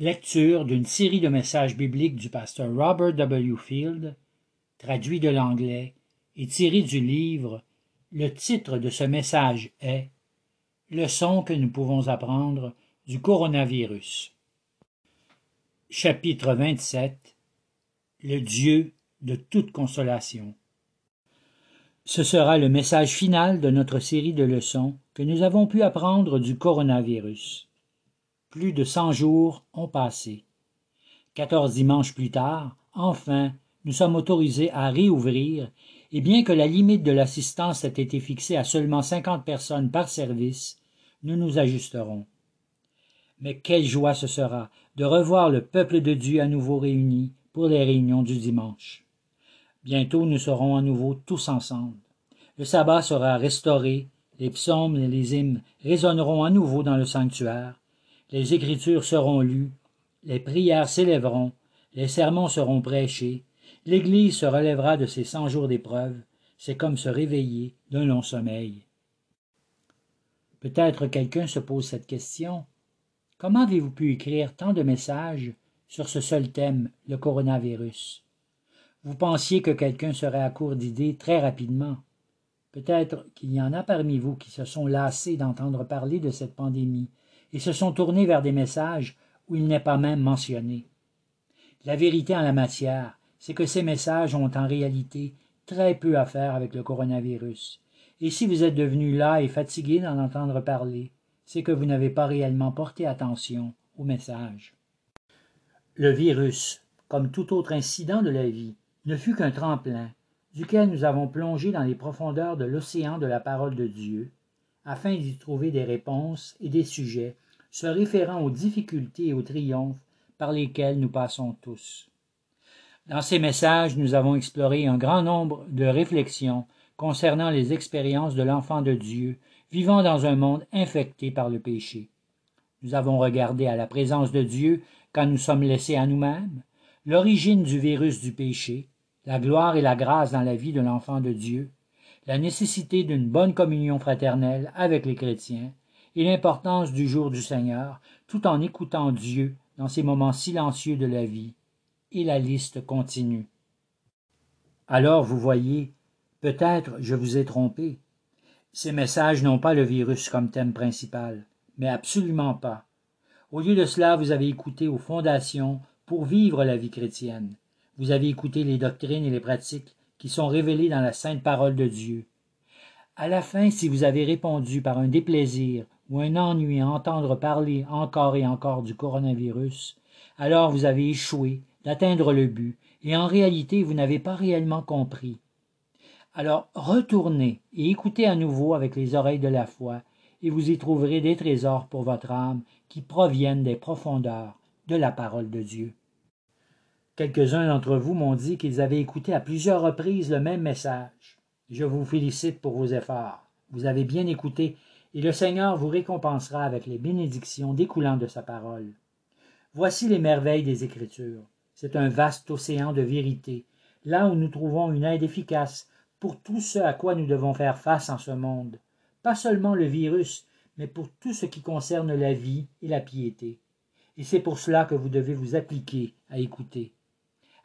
Lecture d'une série de messages bibliques du pasteur Robert W. Field, traduit de l'anglais et tiré du livre. Le titre de ce message est Leçon que nous pouvons apprendre du coronavirus. Chapitre 27 Le Dieu de toute consolation. Ce sera le message final de notre série de leçons que nous avons pu apprendre du coronavirus. Plus de cent jours ont passé. Quatorze dimanches plus tard, enfin, nous sommes autorisés à réouvrir, et bien que la limite de l'assistance ait été fixée à seulement cinquante personnes par service, nous nous ajusterons. Mais quelle joie ce sera de revoir le peuple de Dieu à nouveau réuni pour les réunions du dimanche. Bientôt nous serons à nouveau tous ensemble. Le sabbat sera restauré, les psaumes et les hymnes résonneront à nouveau dans le sanctuaire, les Écritures seront lues, les prières s'élèveront, les sermons seront prêchés, l'Église se relèvera de ses cent jours d'épreuve, c'est comme se réveiller d'un long sommeil. Peut-être quelqu'un se pose cette question. Comment avez-vous pu écrire tant de messages sur ce seul thème, le coronavirus? Vous pensiez que quelqu'un serait à court d'idées très rapidement. Peut-être qu'il y en a parmi vous qui se sont lassés d'entendre parler de cette pandémie et se sont tournés vers des messages où il n'est pas même mentionné. La vérité en la matière, c'est que ces messages ont en réalité très peu à faire avec le coronavirus. Et si vous êtes devenu là et fatigué d'en entendre parler, c'est que vous n'avez pas réellement porté attention aux messages. Le virus, comme tout autre incident de la vie, ne fut qu'un tremplin, duquel nous avons plongé dans les profondeurs de l'océan de la parole de Dieu, afin d'y trouver des réponses et des sujets se référant aux difficultés et aux triomphes par lesquels nous passons tous. Dans ces messages, nous avons exploré un grand nombre de réflexions concernant les expériences de l'enfant de Dieu vivant dans un monde infecté par le péché. Nous avons regardé à la présence de Dieu quand nous sommes laissés à nous-mêmes, l'origine du virus du péché, la gloire et la grâce dans la vie de l'enfant de Dieu, la nécessité d'une bonne communion fraternelle avec les chrétiens, et l'importance du jour du Seigneur, tout en écoutant Dieu dans ces moments silencieux de la vie, et la liste continue. Alors vous voyez, peut-être je vous ai trompé. Ces messages n'ont pas le virus comme thème principal, mais absolument pas. Au lieu de cela, vous avez écouté aux fondations pour vivre la vie chrétienne. Vous avez écouté les doctrines et les pratiques qui sont révélées dans la sainte parole de Dieu. À la fin, si vous avez répondu par un déplaisir ou un ennui à entendre parler encore et encore du coronavirus, alors vous avez échoué d'atteindre le but, et en réalité vous n'avez pas réellement compris. Alors retournez et écoutez à nouveau avec les oreilles de la foi, et vous y trouverez des trésors pour votre âme qui proviennent des profondeurs de la parole de Dieu. Quelques-uns d'entre vous m'ont dit qu'ils avaient écouté à plusieurs reprises le même message. Je vous félicite pour vos efforts. Vous avez bien écouté, et le Seigneur vous récompensera avec les bénédictions découlant de sa parole. Voici les merveilles des Écritures. C'est un vaste océan de vérité, là où nous trouvons une aide efficace pour tout ce à quoi nous devons faire face en ce monde. Pas seulement le virus, mais pour tout ce qui concerne la vie et la piété. Et c'est pour cela que vous devez vous appliquer à écouter.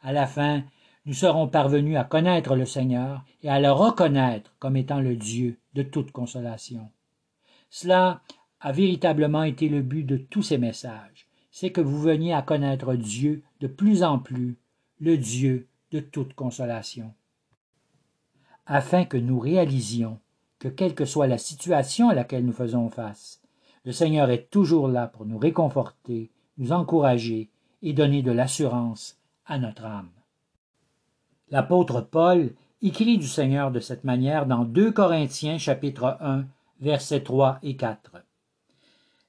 À la fin, nous serons parvenus à connaître le Seigneur et à le reconnaître comme étant le Dieu de toute consolation. Cela a véritablement été le but de tous ces messages, c'est que vous veniez à connaître Dieu de plus en plus, le Dieu de toute consolation. Afin que nous réalisions que quelle que soit la situation à laquelle nous faisons face, le Seigneur est toujours là pour nous réconforter, nous encourager et donner de l'assurance à notre âme. L'apôtre Paul écrit du Seigneur de cette manière dans 2 Corinthiens chapitre 1 versets 3 et 4.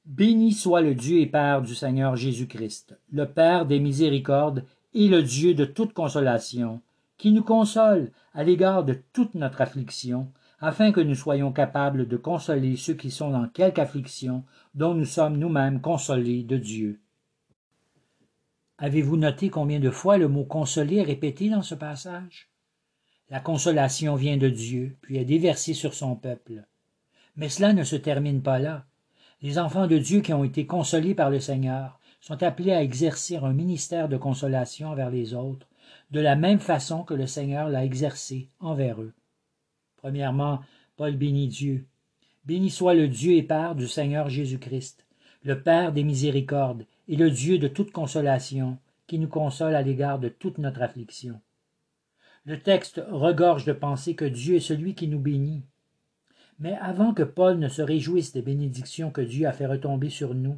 Béni soit le Dieu et Père du Seigneur Jésus-Christ, le Père des miséricordes et le Dieu de toute consolation, qui nous console à l'égard de toute notre affliction, afin que nous soyons capables de consoler ceux qui sont dans quelque affliction dont nous sommes nous-mêmes consolés de Dieu. Avez-vous noté combien de fois le mot consoler est répété dans ce passage? La consolation vient de Dieu, puis est déversée sur son peuple. Mais cela ne se termine pas là. Les enfants de Dieu qui ont été consolés par le Seigneur sont appelés à exercer un ministère de consolation envers les autres, de la même façon que le Seigneur l'a exercé envers eux. Premièrement, Paul bénit Dieu. Béni soit le Dieu et Père du Seigneur Jésus-Christ, le Père des miséricordes et le Dieu de toute consolation, qui nous console à l'égard de toute notre affliction. Le texte regorge de penser que Dieu est celui qui nous bénit. Mais avant que Paul ne se réjouisse des bénédictions que Dieu a fait retomber sur nous,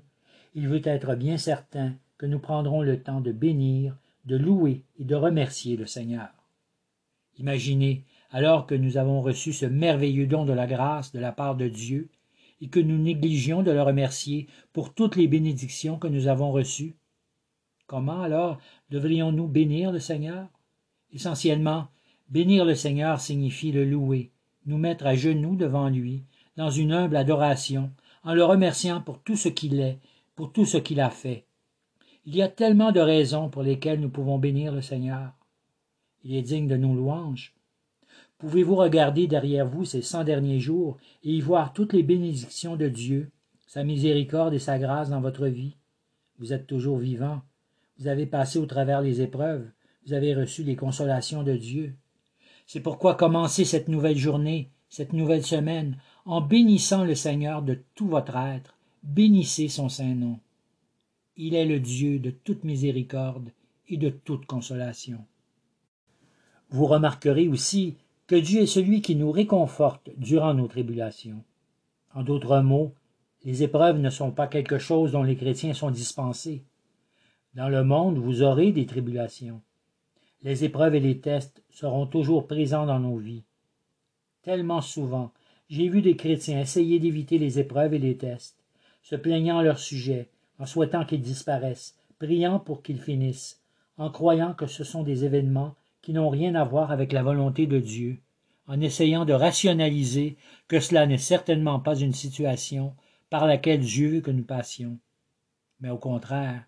il veut être bien certain que nous prendrons le temps de bénir, de louer et de remercier le Seigneur. Imaginez, alors que nous avons reçu ce merveilleux don de la grâce de la part de Dieu, et que nous négligions de le remercier pour toutes les bénédictions que nous avons reçues. Comment alors devrions-nous bénir le Seigneur? Essentiellement, bénir le Seigneur signifie le louer, nous mettre à genoux devant lui, dans une humble adoration, en le remerciant pour tout ce qu'il est, pour tout ce qu'il a fait. Il y a tellement de raisons pour lesquelles nous pouvons bénir le Seigneur. Il est digne de nos louanges. Pouvez-vous regarder derrière vous ces cent derniers jours et y voir toutes les bénédictions de Dieu, sa miséricorde et sa grâce dans votre vie? Vous êtes toujours vivant. Vous avez passé au travers les épreuves. Vous avez reçu les consolations de Dieu. C'est pourquoi commencez cette nouvelle journée, cette nouvelle semaine, en bénissant le Seigneur de tout votre être. Bénissez son saint nom. Il est le Dieu de toute miséricorde et de toute consolation. Vous remarquerez aussi que Dieu est celui qui nous réconforte durant nos tribulations. En d'autres mots, les épreuves ne sont pas quelque chose dont les chrétiens sont dispensés. Dans le monde, vous aurez des tribulations. Les épreuves et les tests seront toujours présents dans nos vies. Tellement souvent, j'ai vu des chrétiens essayer d'éviter les épreuves et les tests, se plaignant à leur sujet, en souhaitant qu'ils disparaissent, priant pour qu'ils finissent, en croyant que ce sont des événements qui n'ont rien à voir avec la volonté de Dieu, en essayant de rationaliser que cela n'est certainement pas une situation par laquelle Dieu veut que nous passions. Mais au contraire,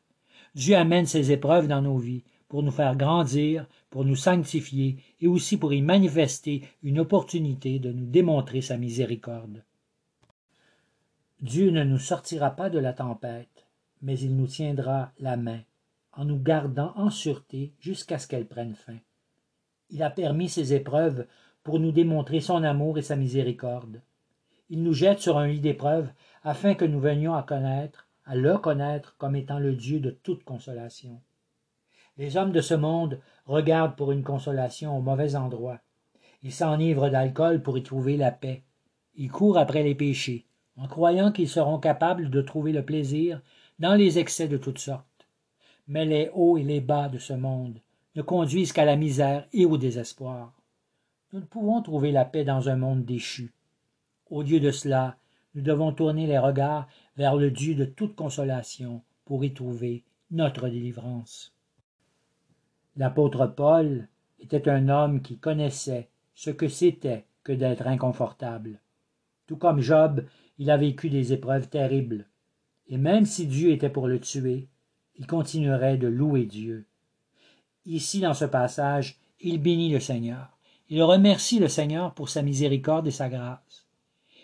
Dieu amène ces épreuves dans nos vies pour nous faire grandir, pour nous sanctifier et aussi pour y manifester une opportunité de nous démontrer sa miséricorde. Dieu ne nous sortira pas de la tempête, mais il nous tiendra la main, en nous gardant en sûreté jusqu'à ce qu'elle prenne fin. Il a permis ces épreuves pour nous démontrer son amour et sa miséricorde. Il nous jette sur un lit d'épreuves afin que nous venions à connaître, à le connaître comme étant le Dieu de toute consolation. Les hommes de ce monde regardent pour une consolation au mauvais endroit. Ils s'enivrent d'alcool pour y trouver la paix. Ils courent après les péchés, en croyant qu'ils seront capables de trouver le plaisir dans les excès de toutes sortes. Mais les hauts et les bas de ce monde, conduisent qu'à la misère et au désespoir. Nous ne pouvons trouver la paix dans un monde déchu. Au lieu de cela, nous devons tourner les regards vers le Dieu de toute consolation pour y trouver notre délivrance. L'apôtre Paul était un homme qui connaissait ce que c'était que d'être inconfortable. Tout comme Job, il a vécu des épreuves terribles. Et même si Dieu était pour le tuer, il continuerait de louer Dieu. Ici, dans ce passage, il bénit le Seigneur. Il remercie le Seigneur pour sa miséricorde et sa grâce.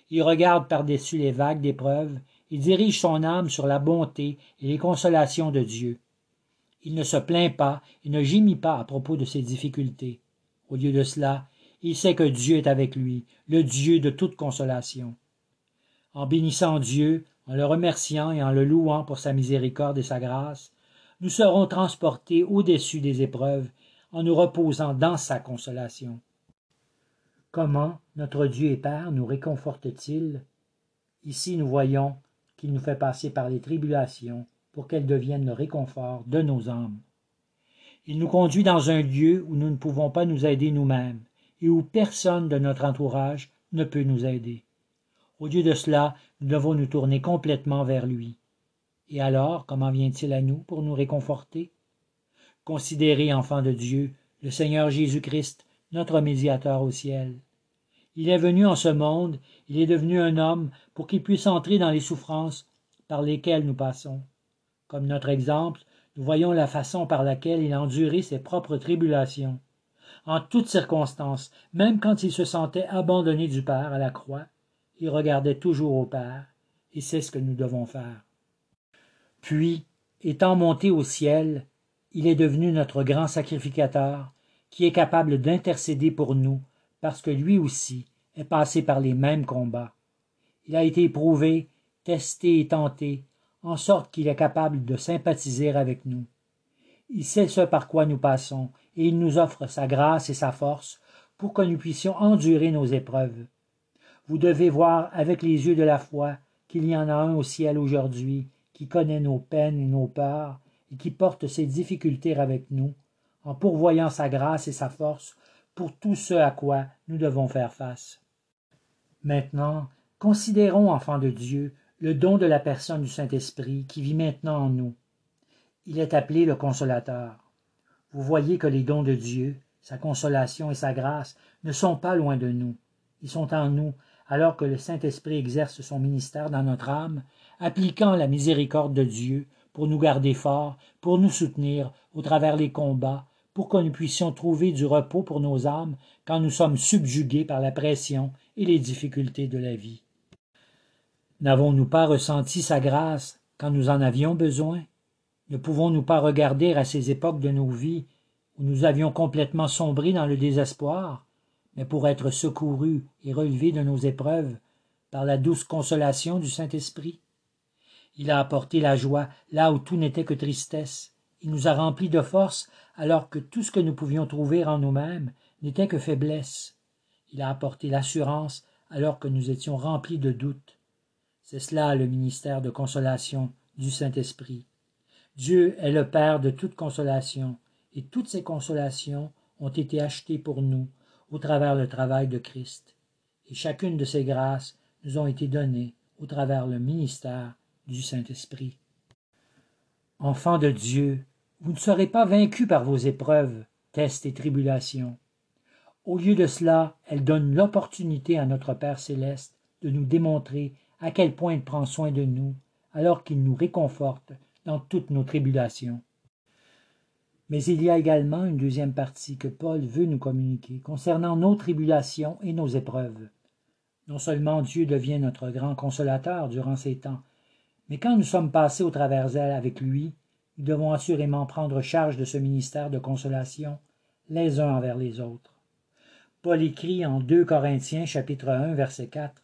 Il regarde par-dessus les vagues d'épreuves il dirige son âme sur la bonté et les consolations de Dieu. Il ne se plaint pas et ne gémit pas à propos de ses difficultés. Au lieu de cela, il sait que Dieu est avec lui, le Dieu de toute consolation. En bénissant Dieu, en le remerciant et en le louant pour sa miséricorde et sa grâce, nous serons transportés au-dessus des épreuves en nous reposant dans sa consolation. Comment notre Dieu et Père nous réconforte-t-il? Ici nous voyons qu'il nous fait passer par les tribulations pour qu'elles deviennent le réconfort de nos âmes. Il nous conduit dans un lieu où nous ne pouvons pas nous aider nous-mêmes et où personne de notre entourage ne peut nous aider. Au lieu de cela, nous devons nous tourner complètement vers lui. Et alors, comment vient-il à nous pour nous réconforter? Considérez, enfants de Dieu, le Seigneur Jésus-Christ, notre médiateur au ciel. Il est venu en ce monde, il est devenu un homme pour qu'il puisse entrer dans les souffrances par lesquelles nous passons. Comme notre exemple, nous voyons la façon par laquelle il a enduré ses propres tribulations. En toutes circonstances, même quand il se sentait abandonné du Père à la croix, il regardait toujours au Père, et c'est ce que nous devons faire. Puis, étant monté au ciel, il est devenu notre grand sacrificateur, qui est capable d'intercéder pour nous, parce que lui aussi est passé par les mêmes combats. Il a été éprouvé, testé et tenté, en sorte qu'il est capable de sympathiser avec nous. Il sait ce par quoi nous passons, et il nous offre sa grâce et sa force pour que nous puissions endurer nos épreuves. Vous devez voir avec les yeux de la foi qu'il y en a un au ciel aujourd'hui qui connaît nos peines et nos peurs et qui porte ses difficultés avec nous, en pourvoyant sa grâce et sa force pour tout ce à quoi nous devons faire face. Maintenant, considérons, enfants de Dieu, le don de la personne du Saint-Esprit qui vit maintenant en nous. Il est appelé le consolateur. Vous voyez que les dons de Dieu, sa consolation et sa grâce ne sont pas loin de nous. Ils sont en nous, alors que le Saint-Esprit exerce son ministère dans notre âme, appliquant la miséricorde de Dieu pour nous garder forts, pour nous soutenir au travers les combats, pour que nous puissions trouver du repos pour nos âmes quand nous sommes subjugués par la pression et les difficultés de la vie. N'avons-nous pas ressenti sa grâce quand nous en avions besoin? Ne pouvons-nous pas regarder à ces époques de nos vies où nous avions complètement sombré dans le désespoir, mais pour être secourus et relevés de nos épreuves par la douce consolation du Saint-Esprit? Il a apporté la joie là où tout n'était que tristesse, il nous a remplis de force alors que tout ce que nous pouvions trouver en nous-mêmes n'était que faiblesse. Il a apporté l'assurance alors que nous étions remplis de doutes. C'est cela le ministère de consolation du Saint-Esprit. Dieu est le Père de toute consolation, et toutes ces consolations ont été achetées pour nous au travers le travail de Christ. Et chacune de ces grâces nous ont été données au travers le ministère du Saint-Esprit. Enfants de Dieu, vous ne serez pas vaincus par vos épreuves, tests et tribulations. Au lieu de cela, elles donnent l'opportunité à notre Père céleste de nous démontrer à quel point il prend soin de nous, alors qu'il nous réconforte dans toutes nos tribulations. Mais il y a également une deuxième partie que Paul veut nous communiquer concernant nos tribulations et nos épreuves. Non seulement Dieu devient notre grand consolateur durant ces temps, mais quand nous sommes passés au travers elles avec lui, nous devons assurément prendre charge de ce ministère de consolation les uns envers les autres. Paul écrit en 2 Corinthiens chapitre 1 verset 4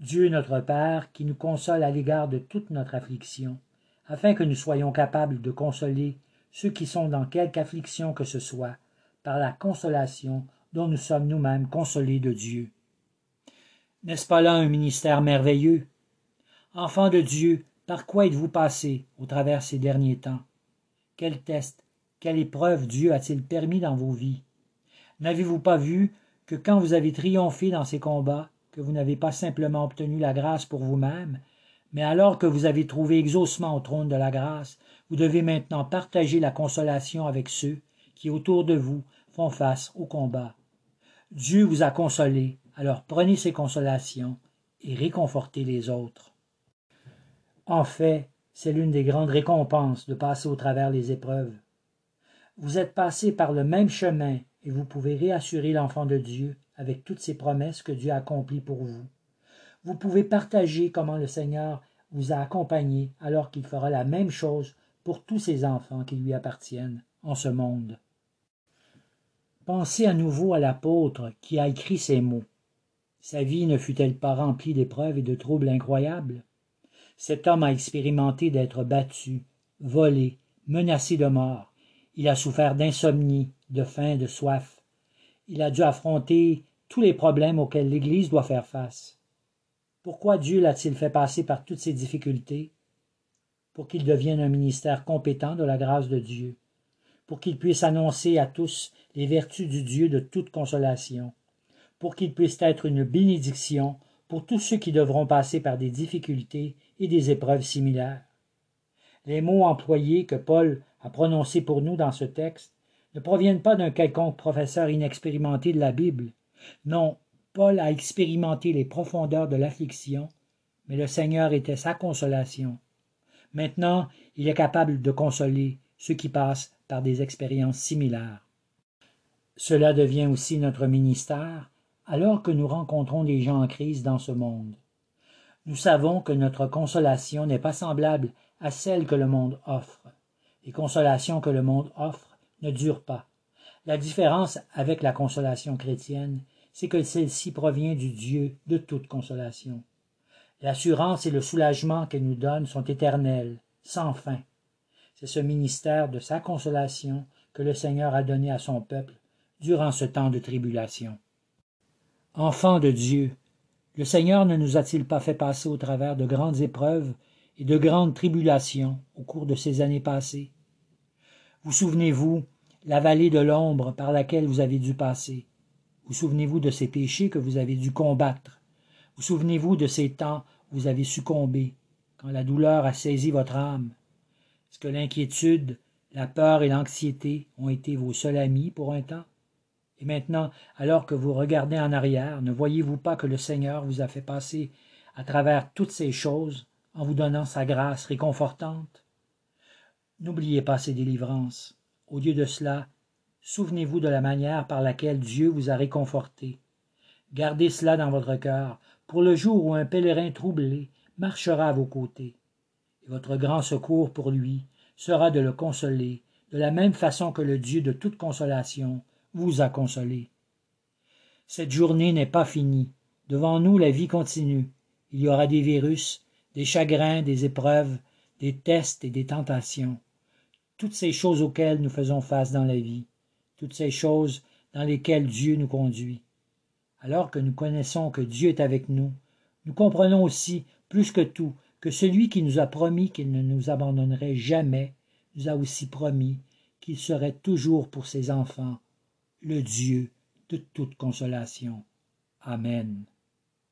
Dieu notre Père qui nous console à l'égard de toute notre affliction, afin que nous soyons capables de consoler ceux qui sont dans quelque affliction que ce soit, par la consolation dont nous sommes nous-mêmes consolés de Dieu. N'est-ce pas là un ministère merveilleux? Enfants de Dieu, par quoi êtes-vous passés au travers ces derniers temps? Quel test, quelle épreuve Dieu a-t-il permis dans vos vies? N'avez-vous pas vu que quand vous avez triomphé dans ces combats, que vous n'avez pas simplement obtenu la grâce pour vous-même, mais alors que vous avez trouvé exaucement au trône de la grâce, vous devez maintenant partager la consolation avec ceux qui autour de vous font face au combat. Dieu vous a consolé, alors prenez ces consolations et réconfortez les autres. En fait, c'est l'une des grandes récompenses de passer au travers les épreuves. Vous êtes passé par le même chemin et vous pouvez réassurer l'enfant de Dieu avec toutes ces promesses que Dieu a accomplies pour vous. Vous pouvez partager comment le Seigneur vous a accompagné alors qu'il fera la même chose pour tous ses enfants qui lui appartiennent en ce monde. Pensez à nouveau à l'apôtre qui a écrit ces mots. Sa vie ne fut-elle pas remplie d'épreuves et de troubles incroyables? Cet homme a expérimenté d'être battu, volé, menacé de mort. Il a souffert d'insomnie, de faim, de soif. Il a dû affronter tous les problèmes auxquels l'Église doit faire face. Pourquoi Dieu l'a-t-il fait passer par toutes ces difficultés? Pour qu'il devienne un ministère compétent de la grâce de Dieu, pour qu'il puisse annoncer à tous les vertus du Dieu de toute consolation, pour qu'il puisse être une bénédiction pour tous ceux qui devront passer par des difficultés et des épreuves similaires. Les mots employés que Paul a prononcés pour nous dans ce texte ne proviennent pas d'un quelconque professeur inexpérimenté de la Bible. Non, Paul a expérimenté les profondeurs de l'affliction, mais le Seigneur était sa consolation. Maintenant, il est capable de consoler ceux qui passent par des expériences similaires. Cela devient aussi notre ministère alors que nous rencontrons des gens en crise dans ce monde. Nous savons que notre consolation n'est pas semblable à celles que le monde offre. Les consolations que le monde offre ne durent pas. La différence avec la consolation chrétienne, c'est que celle-ci provient du Dieu de toute consolation. L'assurance et le soulagement qu'elle nous donne sont éternels, sans fin. C'est ce ministère de sa consolation que le Seigneur a donné à son peuple durant ce temps de tribulation. Enfants de Dieu, le Seigneur ne nous a-t-il pas fait passer au travers de grandes épreuves et de grandes tribulations au cours de ces années passées? Vous souvenez-vous la vallée de l'ombre par laquelle vous avez dû passer? Vous souvenez-vous de ces péchés que vous avez dû combattre? Vous souvenez-vous de ces temps où vous avez succombé, quand la douleur a saisi votre âme? Est-ce que l'inquiétude, la peur et l'anxiété ont été vos seuls amis pour un temps? Et maintenant, alors que vous regardez en arrière, ne voyez-vous pas que le Seigneur vous a fait passer à travers toutes ces choses en vous donnant sa grâce réconfortante? N'oubliez pas ces délivrances. Au lieu de cela, souvenez-vous de la manière par laquelle Dieu vous a réconforté. Gardez cela dans votre cœur pour le jour où un pèlerin troublé marchera à vos côtés. Et votre grand secours pour lui sera de le consoler de la même façon que le Dieu de toute consolation vous a consolé. Cette journée n'est pas finie. Devant nous, la vie continue. Il y aura des virus, des chagrins, des épreuves, des tests et des tentations. Toutes ces choses auxquelles nous faisons face dans la vie. Toutes ces choses dans lesquelles Dieu nous conduit. Alors que nous connaissons que Dieu est avec nous, nous comprenons aussi, plus que tout, que celui qui nous a promis qu'il ne nous abandonnerait jamais, nous a aussi promis qu'il serait toujours pour ses enfants le Dieu de toute consolation. Amen.